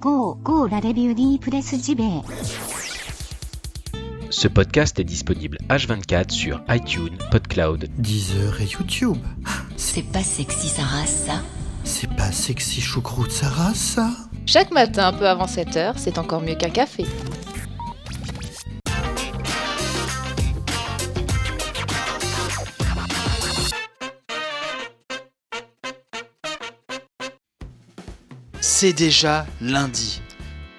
Go, go la review presse JB. Ce podcast est disponible H24 sur iTunes, PodCloud, Deezer et YouTube. C'est pas sexy sa race, ça C'est pas sexy choucroute Sarah, ça Chaque matin, un peu avant 7h, c'est encore mieux qu'un café. C'est déjà lundi.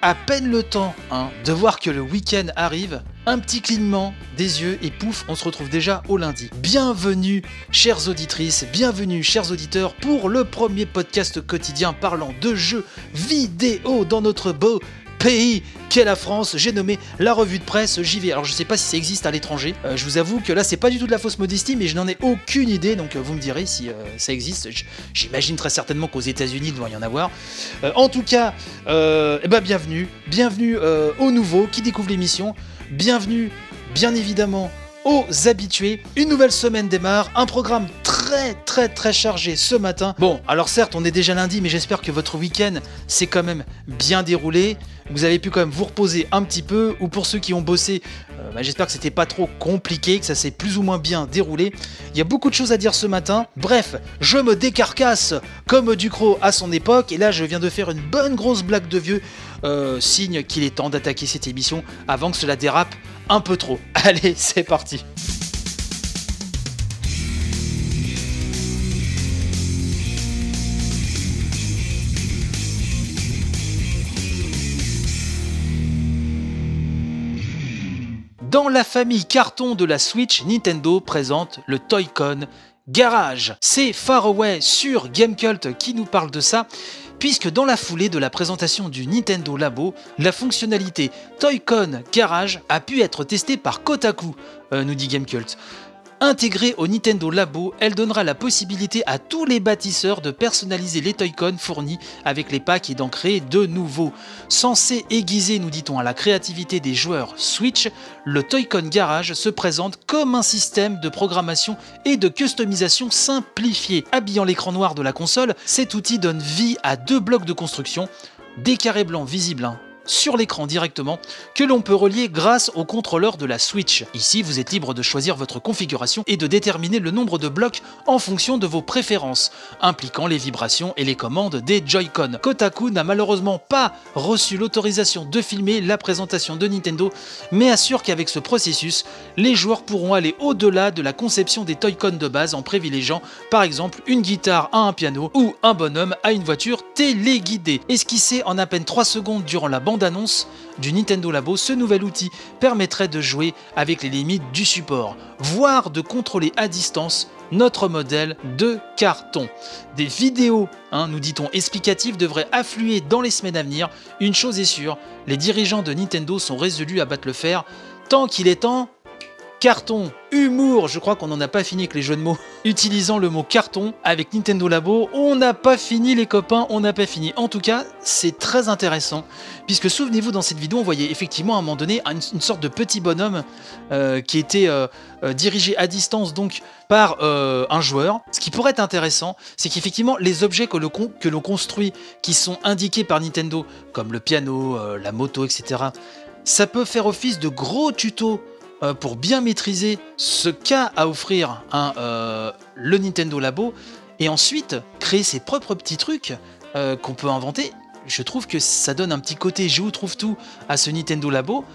À peine le temps hein, de voir que le week-end arrive, un petit clignement des yeux et pouf, on se retrouve déjà au lundi. Bienvenue, chères auditrices, bienvenue, chers auditeurs, pour le premier podcast quotidien parlant de jeux vidéo dans notre beau pays qu'est la France. J'ai nommé la revue de presse JV. Alors je sais pas si ça existe à l'étranger. Euh, je vous avoue que là c'est pas du tout de la fausse modestie, mais je n'en ai aucune idée. Donc euh, vous me direz si euh, ça existe. J'imagine très certainement qu'aux États-Unis il doit y en avoir. En tout cas, eh ben, bienvenue, bienvenue aux nouveaux qui découvrent l'émission. Bienvenue, bien évidemment, aux habitués. Une nouvelle semaine démarre, un programme très très très chargé ce matin. Bon, alors certes, on est déjà lundi, mais j'espère que votre week-end s'est quand même bien déroulé. Vous avez pu quand même vous reposer un petit peu, ou pour ceux qui ont bossé, euh, bah, j'espère que c'était pas trop compliqué, que ça s'est plus ou moins bien déroulé. Il y a beaucoup de choses à dire ce matin. Bref, je me décarcasse comme Ducrot à son époque, et là je viens de faire une bonne grosse blague de vieux, euh, signe qu'il est temps d'attaquer cette émission avant que cela dérape un peu trop. Allez, c'est parti. Dans la famille carton de la Switch, Nintendo présente le Toy-Con Garage. C'est Faraway sur Gamecult qui nous parle de ça, puisque dans la foulée de la présentation du Nintendo Labo, la fonctionnalité Toy-Con Garage a pu être testée par Kotaku, euh, nous dit Gamecult. Intégrée au Nintendo Labo, elle donnera la possibilité à tous les bâtisseurs de personnaliser les Toy-Con fournis avec les packs et d'en créer de nouveaux. Censé aiguiser, nous dit-on, à la créativité des joueurs Switch, le Toy-Con Garage se présente comme un système de programmation et de customisation simplifié. Habillant l'écran noir de la console, cet outil donne vie à deux blocs de construction, des carrés blancs visibles hein, sur l'écran directement, que l'on peut relier grâce au contrôleur de la Switch. Ici, vous êtes libre de choisir votre configuration et de déterminer le nombre de blocs en fonction de vos préférences, impliquant les vibrations et les commandes des Joy-Con. Kotaku n'a malheureusement pas reçu l'autorisation de filmer la présentation de Nintendo, mais assure qu'avec ce processus, les joueurs pourront aller au-delà de la conception des Toy-Con de base en privilégiant par exemple une guitare à un piano ou un bonhomme à une voiture téléguidée. Esquissé en à peine 3 secondes durant la bande-annonce du Nintendo Labo, ce nouvel outil permettrait de jouer avec les limites du support, voire de contrôler à distance notre modèle de carton. Des vidéos, hein, nous dit-on, explicatives devraient affluer dans les semaines à venir. Une chose est sûre, les dirigeants de Nintendo sont résolus à battre le fer tant qu'il est temps Carton, humour, je crois qu'on n'en a pas fini avec les jeux de mots. Utilisant le mot carton avec Nintendo Labo, on n'a pas fini les copains, on n'a pas fini. En tout cas, c'est très intéressant, puisque souvenez-vous dans cette vidéo, on voyait effectivement à un moment donné une, sorte de petit bonhomme euh, qui était euh, euh, dirigé à distance donc par un joueur. Ce qui pourrait être intéressant, c'est qu'effectivement les objets que l'on construit, qui sont indiqués par Nintendo, comme le piano, la moto, etc., ça peut faire office de gros tutos euh, pour bien maîtriser ce qu'a à offrir euh, le Nintendo Labo et ensuite créer ses propres petits trucs euh, qu'on peut inventer. Je trouve que ça donne un petit côté je vous trouve tout à ce Nintendo Labo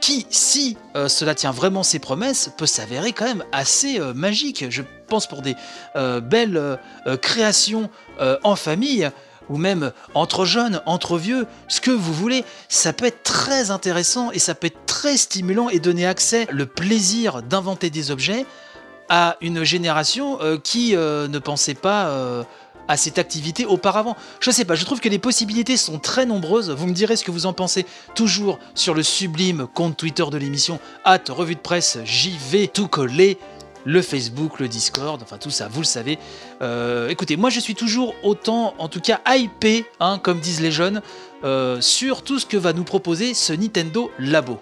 qui, si cela tient vraiment ses promesses, peut s'avérer quand même assez magique. Je pense pour des belles créations en famille ou même entre jeunes, entre vieux, ce que vous voulez, ça peut être très intéressant et ça peut être très stimulant et donner accès, le plaisir d'inventer des objets à une génération euh, qui euh, ne pensait pas euh, à cette activité auparavant. Je sais pas, je trouve que les possibilités sont très nombreuses. Vous me direz ce que vous en pensez toujours sur le sublime compte Twitter de l'émission, at revue de presse, vais tout coller le Facebook, le Discord, enfin tout ça, vous le savez. Euh, écoutez, moi je suis toujours autant, en tout cas, hypé, hein, comme disent les jeunes, euh, sur tout ce que va nous proposer ce Nintendo Labo.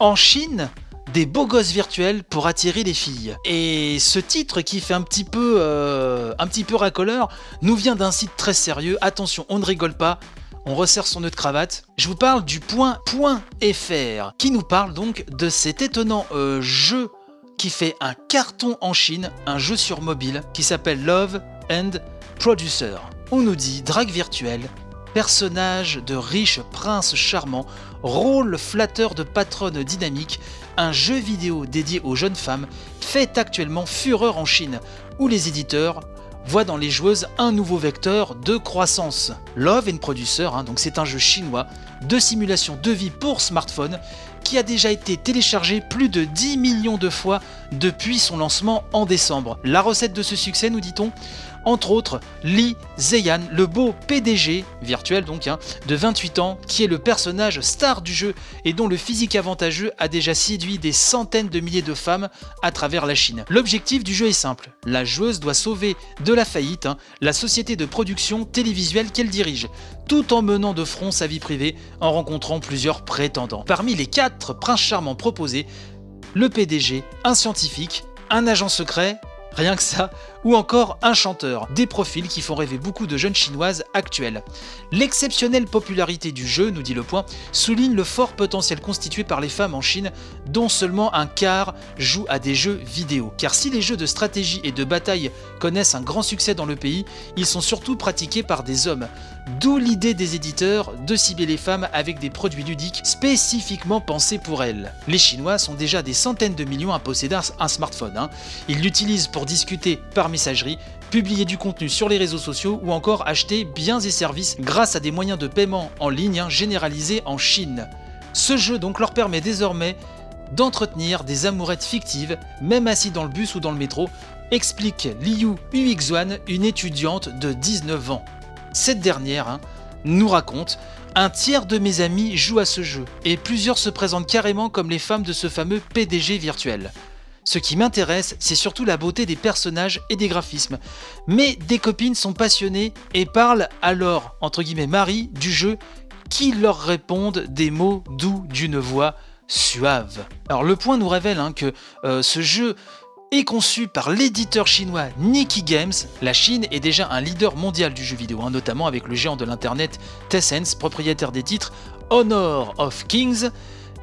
En Chine, des beaux gosses virtuels pour attirer les filles. Et ce titre qui fait un petit peu, euh, un petit peu racoleur nous vient d'un site très sérieux. Attention, on ne rigole pas. On resserre son nœud de cravate. Je vous parle du point .fr qui nous parle donc de cet étonnant euh, jeu qui fait un carton en Chine, un jeu sur mobile qui s'appelle Love and Producer. On nous dit drague virtuelle, personnage de riche prince charmant, rôle flatteur de patronne dynamique, un jeu vidéo dédié aux jeunes femmes fait actuellement fureur en Chine, où les éditeurs voient dans les joueuses un nouveau vecteur de croissance. Love and Producer, hein, donc c'est un jeu chinois de simulation de vie pour smartphone qui a déjà été téléchargé plus de 10 millions de fois depuis son lancement en décembre. La recette de ce succès, nous dit-on, entre autres Li Zeyan, le beau PDG, virtuel donc, hein, de 28 ans, qui est le personnage star du jeu et dont le physique avantageux a déjà séduit des centaines de milliers de femmes à travers la Chine. L'objectif du jeu est simple, la joueuse doit sauver de la faillite hein, la société de production télévisuelle qu'elle dirige, tout en menant de front sa vie privée en rencontrant plusieurs prétendants. Parmi les quatre princes charmants proposés, le PDG, un scientifique, un agent secret, rien que ça, ou encore un chanteur, des profils qui font rêver beaucoup de jeunes chinoises actuelles. L'exceptionnelle popularité du jeu, nous dit le point, souligne le fort potentiel constitué par les femmes en Chine, dont seulement un quart joue à des jeux vidéo. Car si les jeux de stratégie et de bataille connaissent un grand succès dans le pays, ils sont surtout pratiqués par des hommes. D'où l'idée des éditeurs de cibler les femmes avec des produits ludiques spécifiquement pensés pour elles. Les Chinois sont déjà des centaines de millions à posséder un smartphone. Hein. Ils l'utilisent pour discuter par messagerie, publier du contenu sur les réseaux sociaux ou encore acheter biens et services grâce à des moyens de paiement en ligne hein, généralisés en Chine. Ce jeu donc leur permet désormais d'entretenir des amourettes fictives, même assis dans le bus ou dans le métro, explique Liu Uixuan, une étudiante de 19 ans. Cette dernière hein, nous raconte un tiers de mes amis jouent à ce jeu, et plusieurs se présentent carrément comme les femmes de ce fameux PDG virtuel. Ce qui m'intéresse, c'est surtout la beauté des personnages et des graphismes. Mais des copines sont passionnées et parlent alors, entre guillemets, Marie, du jeu, qui leur répondent des mots doux d'une voix suave. Alors le point nous révèle hein, que euh, ce jeu est conçu par l'éditeur chinois Nicky Games. La Chine est déjà un leader mondial du jeu vidéo, hein, notamment avec le géant de l'internet Tencent, propriétaire des titres Honor of Kings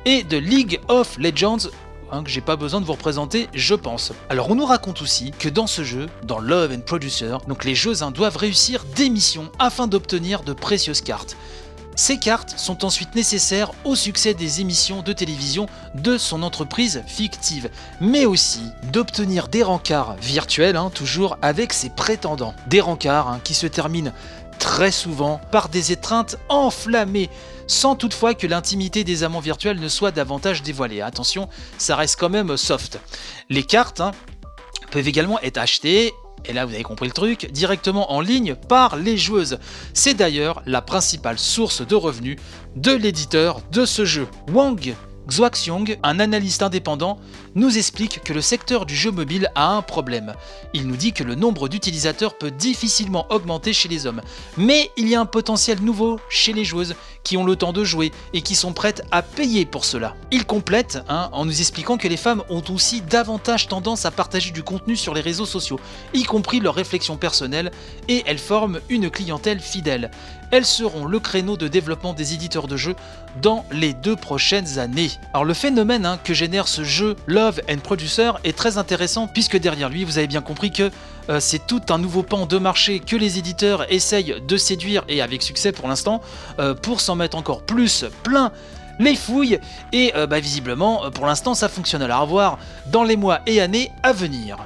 et de League of Legends Hein, que j'ai pas besoin de vous représenter, je pense. Alors on nous raconte aussi que dans ce jeu, dans Love and Producer, donc les jeux doivent réussir des missions afin d'obtenir de précieuses cartes. Ces cartes sont ensuite nécessaires au succès des émissions de télévision de son entreprise fictive, mais aussi d'obtenir des rencarts virtuels, hein, toujours avec ses prétendants. Des rencarts hein, qui se terminent très souvent par des étreintes enflammées sans toutefois que l'intimité des amants virtuels ne soit davantage dévoilée. Attention, ça reste quand même soft. Les cartes hein, peuvent également être achetées et là vous avez compris le truc, directement en ligne par les joueuses. C'est d'ailleurs la principale source de revenus de l'éditeur de ce jeu. Wang Xuaxiong, un analyste indépendant, nous explique que le secteur du jeu mobile a un problème. Il nous dit que le nombre d'utilisateurs peut difficilement augmenter chez les hommes, mais il y a un potentiel nouveau chez les joueuses qui ont le temps de jouer et qui sont prêtes à payer pour cela. Il complète hein, en nous expliquant que les femmes ont aussi davantage tendance à partager du contenu sur les réseaux sociaux, y compris leurs réflexions personnelles, et elles forment une clientèle fidèle. Elles seront le créneau de développement des éditeurs de jeux dans les deux prochaines années. Alors le phénomène hein, que génère ce jeu Love and Producer est très intéressant puisque derrière lui vous avez bien compris que euh, c'est tout un nouveau pan de marché que les éditeurs essayent de séduire et avec succès pour l'instant euh, pour s'en mettre encore plus plein les fouilles et euh, bah, visiblement pour l'instant ça fonctionne à revoir dans les mois et années à venir.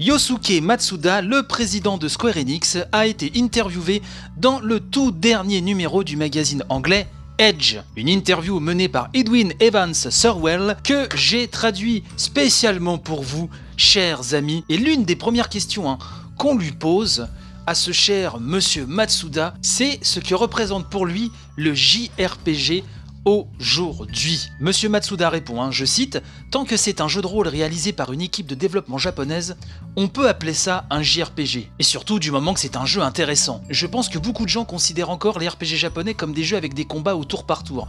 Yosuke Matsuda, le président de Square Enix, a été interviewé dans le tout dernier numéro du magazine anglais Edge, une interview menée par Edwin Evans Surwell que j'ai traduit spécialement pour vous, chers amis. Et l'une des premières questions hein, qu'on lui pose à ce cher monsieur Matsuda, c'est ce que représente pour lui le JRPG aujourd'hui Monsieur Matsuda répond, hein, je cite, Tant que c'est un jeu de rôle réalisé par une équipe de développement japonaise, on peut appeler ça un JRPG. Et surtout du moment que c'est un jeu intéressant. Je pense que beaucoup de gens considèrent encore les RPG japonais comme des jeux avec des combats au tour par tour.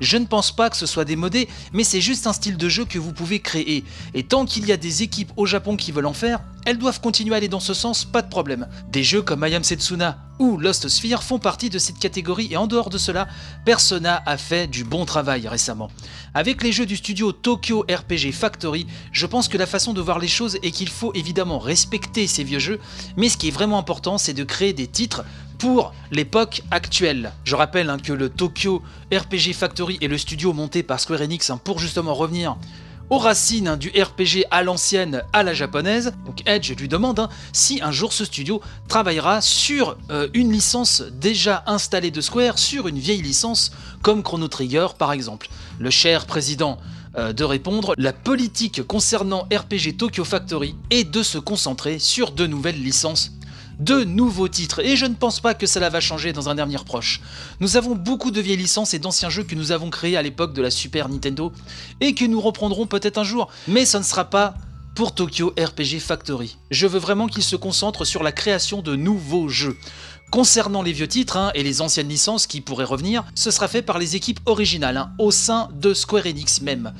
Je ne pense pas que ce soit démodé, mais c'est juste un style de jeu que vous pouvez créer. Et tant qu'il y a des équipes au Japon qui veulent en faire, elles doivent continuer à aller dans ce sens, pas de problème. Des jeux comme I Am Setsuna ou Lost Sphere font partie de cette catégorie et en dehors de cela, Persona a fait du bon travail récemment. Avec les jeux du studio Tokyo RPG Factory, je pense que la façon de voir les choses est qu'il faut évidemment respecter ces vieux jeux, mais ce qui est vraiment important, c'est de créer des titres pour l'époque actuelle. Je rappelle hein, que le Tokyo RPG Factory est le studio monté par Square Enix hein, pour justement revenir aux racines hein, du RPG à l'ancienne, à la japonaise. Donc Edge lui demande si un jour ce studio travaillera sur euh, une licence déjà installée de Square, sur une vieille licence comme Chrono Trigger par exemple. Le cher président euh, de répondre, la politique concernant RPG Tokyo Factory est de se concentrer sur de nouvelles licences de nouveaux titres, et je ne pense pas que cela va changer dans un avenir proche. Nous avons beaucoup de vieilles licences et d'anciens jeux que nous avons créés à l'époque de la Super Nintendo, et que nous reprendrons peut-être un jour, mais ce ne sera pas pour Tokyo RPG Factory. Je veux vraiment qu'il se concentre sur la création de nouveaux jeux. Concernant les vieux titres hein, et les anciennes licences qui pourraient revenir, ce sera fait par les équipes originales, hein, au sein de Square Enix même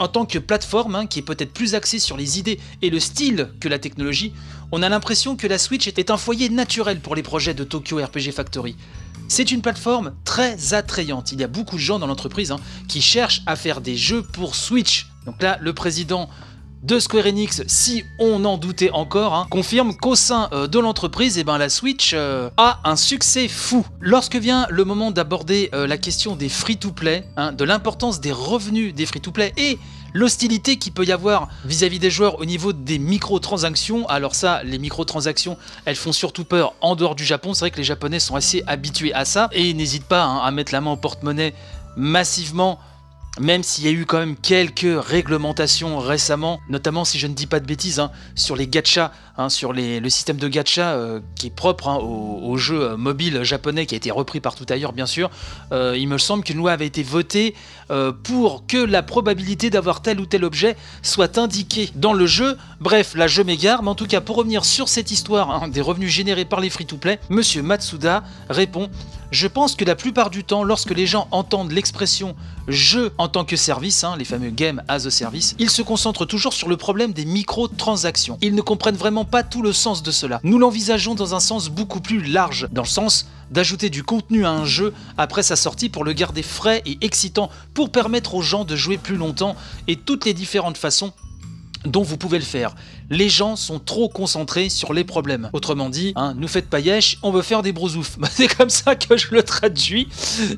en tant que plateforme, hein, qui est peut-être plus axée sur les idées et le style que la technologie, on a l'impression que la Switch était un foyer naturel pour les projets de Tokyo RPG Factory. C'est une plateforme très attrayante. Il y a beaucoup de gens dans l'entreprise hein, qui cherchent à faire des jeux pour Switch. Donc là, le président de Square Enix, si on en doutait encore, hein, confirme qu'au sein euh, de l'entreprise, eh ben, la Switch euh, a un succès fou. Lorsque vient le moment d'aborder euh, la question des free-to-play, hein, de l'importance des revenus des free-to-play et l'hostilité qu'il peut y avoir vis-à-vis des joueurs au niveau des microtransactions. Alors ça, les microtransactions, elles font surtout peur en dehors du Japon. C'est vrai que les Japonais sont assez habitués à ça et n'hésitent pas hein, à mettre la main au porte-monnaie massivement même s'il y a eu quand même quelques réglementations récemment, notamment si je ne dis pas de bêtises, hein, sur les gachas, hein, sur le système de gacha euh, qui est propre hein, au, jeu euh, mobile japonais qui a été repris partout ailleurs bien sûr, euh, il me semble qu'une loi avait été votée pour que la probabilité d'avoir tel ou tel objet soit indiquée dans le jeu. Bref, là je m'égare, mais en tout cas pour revenir sur cette histoire des revenus générés par les free-to-play, Monsieur Matsuda répond je pense que la plupart du temps, lorsque les gens entendent l'expression jeu en tant que service, hein, les fameux game as a service, ils se concentrent toujours sur le problème des microtransactions. Ils ne comprennent vraiment pas tout le sens de cela. Nous l'envisageons dans un sens beaucoup plus large, dans le sens d'ajouter du contenu à un jeu après sa sortie pour le garder frais et excitant, pour permettre aux gens de jouer plus longtemps et toutes les différentes façons dont vous pouvez le faire. Les gens sont trop concentrés sur les problèmes. Autrement dit, hein, nous faites yesh, on veut faire des brosoufs. Bah, c'est comme ça que je le traduis.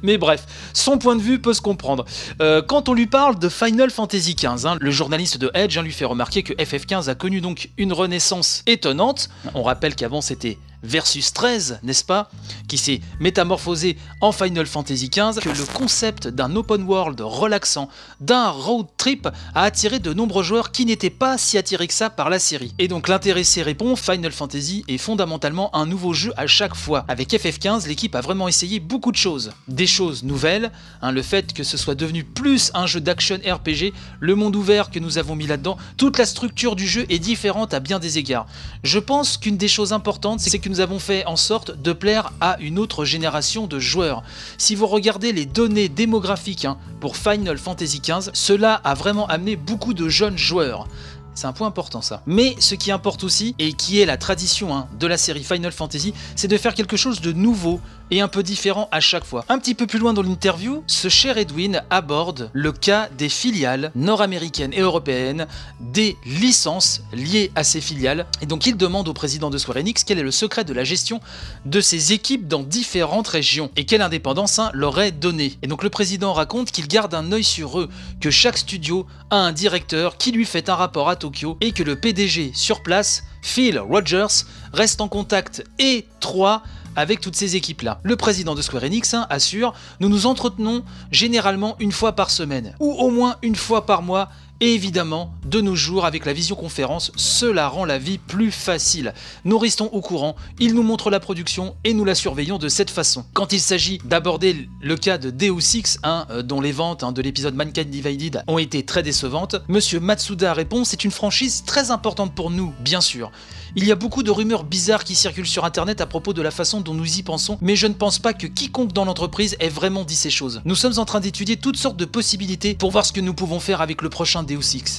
Mais bref, son point de vue peut se comprendre. Euh, quand on lui parle de Final Fantasy XV, hein, le journaliste de Edge hein, lui fait remarquer que FF15 a connu donc une renaissance étonnante. On rappelle qu'avant c'était versus 13, n'est-ce pas Qui s'est métamorphosé en Final Fantasy XV, que le concept d'un open world relaxant, d'un road trip, a attiré de nombreux joueurs qui n'étaient pas si attirés que ça par la série. Et donc l'intéressé répond, Final Fantasy est fondamentalement un nouveau jeu à chaque fois. Avec FF15, l'équipe a vraiment essayé beaucoup de choses. Des choses nouvelles, hein, le fait que ce soit devenu plus un jeu d'action RPG, le monde ouvert que nous avons mis là-dedans, toute la structure du jeu est différente à bien des égards. Je pense qu'une des choses importantes, c'est que nous avons fait en sorte de plaire à une autre génération de joueurs. Si vous regardez les données démographiques hein, pour Final Fantasy XV, cela a vraiment amené beaucoup de jeunes joueurs. C'est un point important ça. Mais ce qui importe aussi, et qui est la tradition hein, de la série Final Fantasy, c'est de faire quelque chose de nouveau et un peu différent à chaque fois. Un petit peu plus loin dans l'interview, ce cher Edwin aborde le cas des filiales nord-américaines et européennes, des licences liées à ces filiales. Et donc il demande au président de Square Enix quel est le secret de la gestion de ces équipes dans différentes régions et quelle indépendance hein, leur est donnée. Et donc le président raconte qu'il garde un œil sur eux, que chaque studio a un directeur qui lui fait un rapport à Et que le PDG sur place, Phil Rogers, reste en contact étroit avec toutes ces équipes-là. Le président de Square Enix hein, assure Nous nous entretenons généralement une fois par semaine, ou au moins une fois par mois, Et évidemment, de nos jours, avec la visioconférence, cela rend la vie plus facile. Nous restons au courant, il nous montre la production et nous la surveillons de cette façon. Quand il s'agit d'aborder le cas de Deus Ex, hein, euh, dont les ventes hein, de l'épisode Mankind Divided ont été très décevantes, Monsieur Matsuda répond c'est une franchise très importante pour nous, bien sûr. Il y a beaucoup de rumeurs bizarres qui circulent sur internet à propos de la façon dont nous y pensons, mais je ne pense pas que quiconque dans l'entreprise ait vraiment dit ces choses. Nous sommes en train d'étudier toutes sortes de possibilités pour voir ce que nous pouvons faire avec le prochain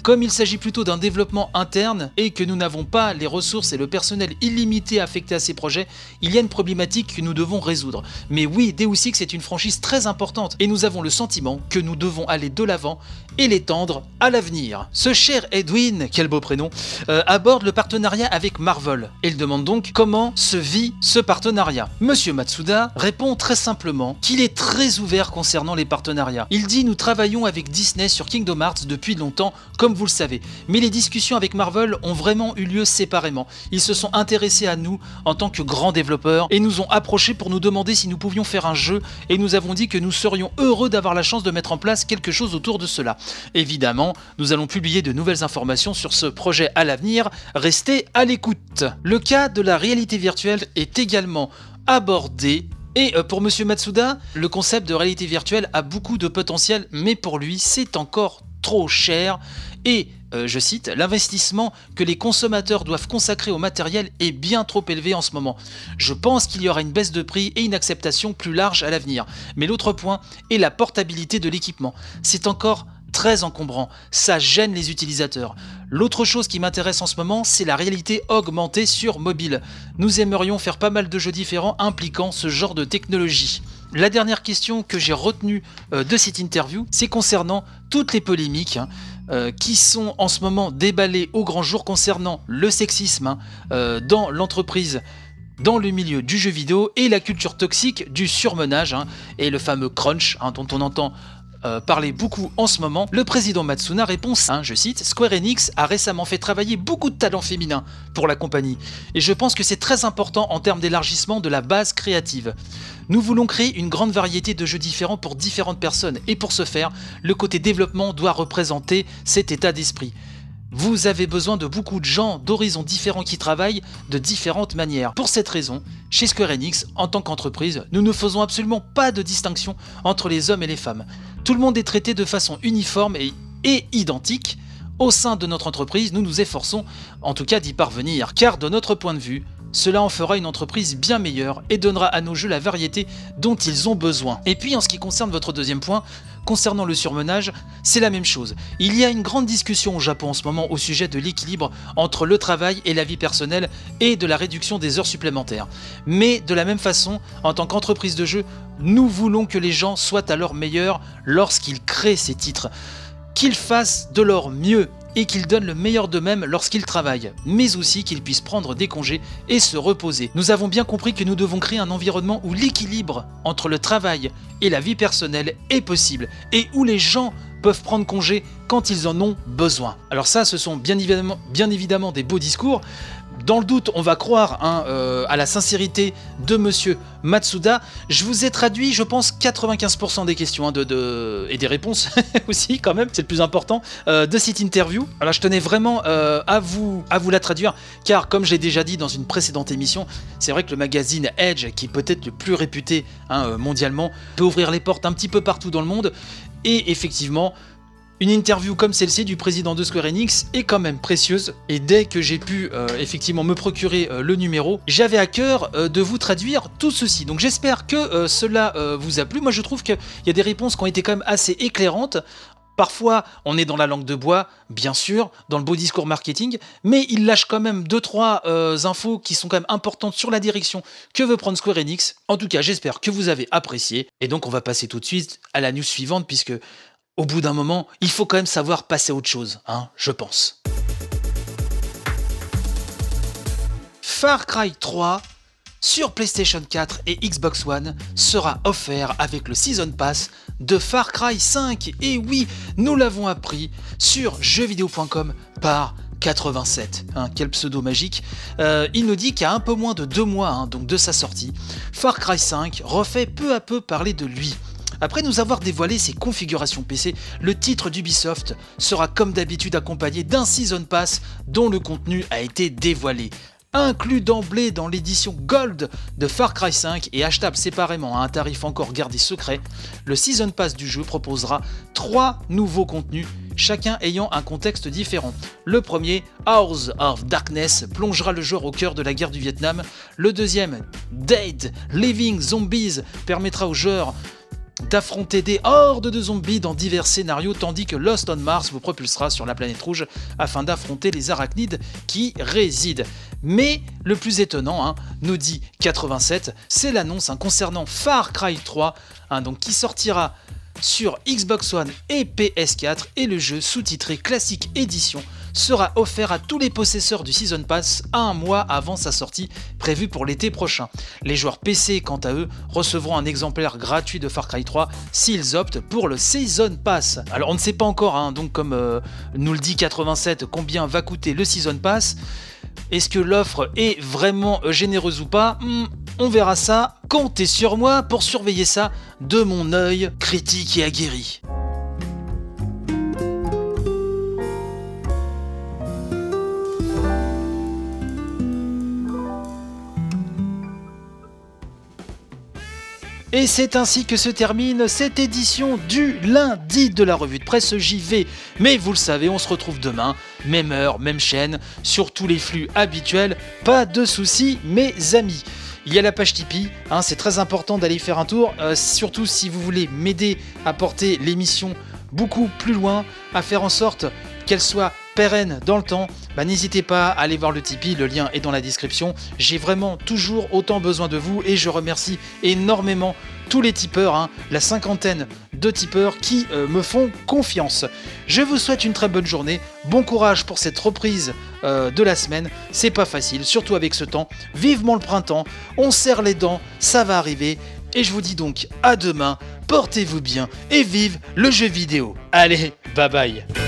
Comme il s'agit plutôt d'un développement interne et que nous n'avons pas les ressources et le personnel illimité affecté à ces projets, il y a une problématique que nous devons résoudre. Mais oui, Deus Ex est une franchise très importante et nous avons le sentiment que nous devons aller de l'avant et l'étendre à l'avenir. Ce cher Edwin, quel beau prénom, euh, aborde le partenariat avec Marvel. Il demande donc comment se vit ce partenariat. Monsieur Matsuda répond très simplement qu'il est très ouvert concernant les partenariats. Il dit nous travaillons avec Disney sur Kingdom Hearts depuis longtemps, comme vous le savez. Mais les discussions avec Marvel ont vraiment eu lieu séparément. Ils se sont intéressés à nous en tant que grands développeurs et nous ont approchés pour nous demander si nous pouvions faire un jeu et nous avons dit que nous serions heureux d'avoir la chance de mettre en place quelque chose autour de cela. Évidemment, nous allons publier de nouvelles informations sur ce projet à l'avenir. Restez à l'écoute. Le cas de la réalité virtuelle est également abordé. Et euh, pour Monsieur Matsuda, le concept de réalité virtuelle a beaucoup de potentiel, mais pour lui, c'est encore trop cher. Et, euh, je cite, l'investissement que les consommateurs doivent consacrer au matériel est bien trop élevé en ce moment. Je pense qu'il y aura une baisse de prix et une acceptation plus large à l'avenir. Mais l'autre point est la portabilité de l'équipement. C'est encore très encombrant, ça gêne les utilisateurs. L'autre chose qui m'intéresse en ce moment, c'est la réalité augmentée sur mobile. Nous aimerions faire pas mal de jeux différents impliquant ce genre de technologie. La dernière question que j'ai retenue euh, de cette interview, c'est concernant toutes les polémiques hein, euh, qui sont en ce moment déballées au grand jour concernant le sexisme hein, euh, dans l'entreprise dans le milieu du jeu vidéo et la culture toxique du surmenage hein, et le fameux crunch dont on entend euh, parler beaucoup en ce moment, le président Matsuna répond, hein, je cite, Square Enix a récemment fait travailler beaucoup de talents féminins pour la compagnie, et je pense que c'est très important en termes d'élargissement de la base créative. Nous voulons créer une grande variété de jeux différents pour différentes personnes, et pour ce faire, le côté développement doit représenter cet état d'esprit. Vous avez besoin de beaucoup de gens d'horizons différents qui travaillent de différentes manières. Pour cette raison, chez Square Enix, en tant qu'entreprise, nous ne faisons absolument pas de distinction entre les hommes et les femmes. Tout le monde est traité de façon uniforme et, et identique. Au sein de notre entreprise, nous nous efforçons en tout cas d'y parvenir, car de notre point de vue, cela en fera une entreprise bien meilleure et donnera à nos jeux la variété dont ils ont besoin. Et puis en ce qui concerne votre deuxième point, concernant le surmenage, c'est la même chose. Il y a une grande discussion au Japon en ce moment au sujet de l'équilibre entre le travail et la vie personnelle et de la réduction des heures supplémentaires. Mais de la même façon, en tant qu'entreprise de jeu, nous voulons que les gens soient à leur meilleur lorsqu'ils créent ces titres. Qu'ils fassent de leur mieux et qu'ils donnent le meilleur d'eux-mêmes lorsqu'ils travaillent, mais aussi qu'ils puissent prendre des congés et se reposer. Nous avons bien compris que nous devons créer un environnement où l'équilibre entre le travail et la vie personnelle est possible et où les gens peuvent prendre congé quand ils en ont besoin. Alors ça, ce sont bien évidemment, des beaux discours, dans le doute, on va croire hein, euh, à la sincérité de monsieur Matsuda. Je vous ai traduit, je pense, 95% des questions hein, et des réponses aussi, quand même, c'est le plus important, euh, de cette interview. Alors, je tenais vraiment euh, à, vous, à vous la traduire, car comme j'ai déjà dit dans une précédente émission, c'est vrai que le magazine Edge, qui est peut-être le plus réputé hein, mondialement, peut ouvrir les portes un petit peu partout dans le monde. Et effectivement, une interview comme celle-ci du président de Square Enix est quand même précieuse et dès que j'ai pu euh, effectivement me procurer euh, le numéro, j'avais à cœur euh, de vous traduire tout ceci. Donc j'espère que cela vous a plu. Moi je trouve qu'il y a des réponses qui ont été quand même assez éclairantes. Parfois, on est dans la langue de bois, bien sûr, dans le beau discours marketing, mais il lâche quand même 2-3 infos qui sont quand même importantes sur la direction que veut prendre Square Enix. En tout cas, j'espère que vous avez apprécié. Et donc, on va passer tout de suite à la news suivante, puisque au bout d'un moment, il faut quand même savoir passer à autre chose, hein, je pense. Far Cry 3 sur PlayStation 4 et Xbox One sera offert avec le Season Pass de Far Cry 5. Et oui, nous l'avons appris sur jeuxvideo.com par 87, hein, quel pseudo magique. Euh, il nous dit qu'à un peu moins de deux mois hein, donc de sa sortie, Far Cry 5 refait peu à peu parler de lui. Après nous avoir dévoilé ses configurations PC, le titre d'Ubisoft sera comme d'habitude accompagné d'un Season Pass dont le contenu a été dévoilé inclus d'emblée dans l'édition Gold de Far Cry 5 et achetable séparément à un tarif encore gardé secret, le Season Pass du jeu proposera trois nouveaux contenus, chacun ayant un contexte différent. Le premier, Hours of Darkness, plongera le joueur au cœur de la guerre du Vietnam. Le deuxième, Dead Living Zombies, permettra au joueur d'affronter des hordes de zombies dans divers scénarios, tandis que Lost on Mars vous propulsera sur la planète rouge afin d'affronter les arachnides qui résident. Mais le plus étonnant, hein, nous dit 87, c'est l'annonce hein, concernant Far Cry 3, hein, donc qui sortira sur Xbox One et PS4 et le jeu sous-titré Classic Edition sera offert à tous les possesseurs du Season Pass un mois avant sa sortie prévue pour l'été prochain. Les joueurs PC, quant à eux, recevront un exemplaire gratuit de Far Cry 3 s'ils optent pour le Season Pass. Alors on ne sait pas encore, donc comme euh, nous le dit 87, combien va coûter le Season Pass. Est-ce que l'offre est vraiment euh, généreuse ou pas? Hmm, On verra ça. Comptez sur moi pour surveiller ça de mon œil critique et aguerri. Et c'est ainsi que se termine cette édition du lundi de la revue de presse JV. Mais vous le savez, on se retrouve demain, même heure, même chaîne, sur tous les flux habituels. Pas de soucis, mes amis. Il y a la page Tipeee, hein, c'est très important d'aller faire un tour, euh, surtout si vous voulez m'aider à porter l'émission beaucoup plus loin, à faire en sorte qu'elle soit pérenne dans le temps, bah, n'hésitez pas à aller voir le Tipeee, le lien est dans la description. J'ai vraiment toujours autant besoin de vous et je remercie énormément tous les tipeurs, hein, la cinquantaine de tipeurs qui euh, me font confiance. Je vous souhaite une très bonne journée, bon courage pour cette reprise euh, de la semaine, c'est pas facile, surtout avec ce temps. Vivement le printemps, on serre les dents, ça va arriver. Et je vous dis donc à demain, portez-vous bien et vive le jeu vidéo. Allez, bye bye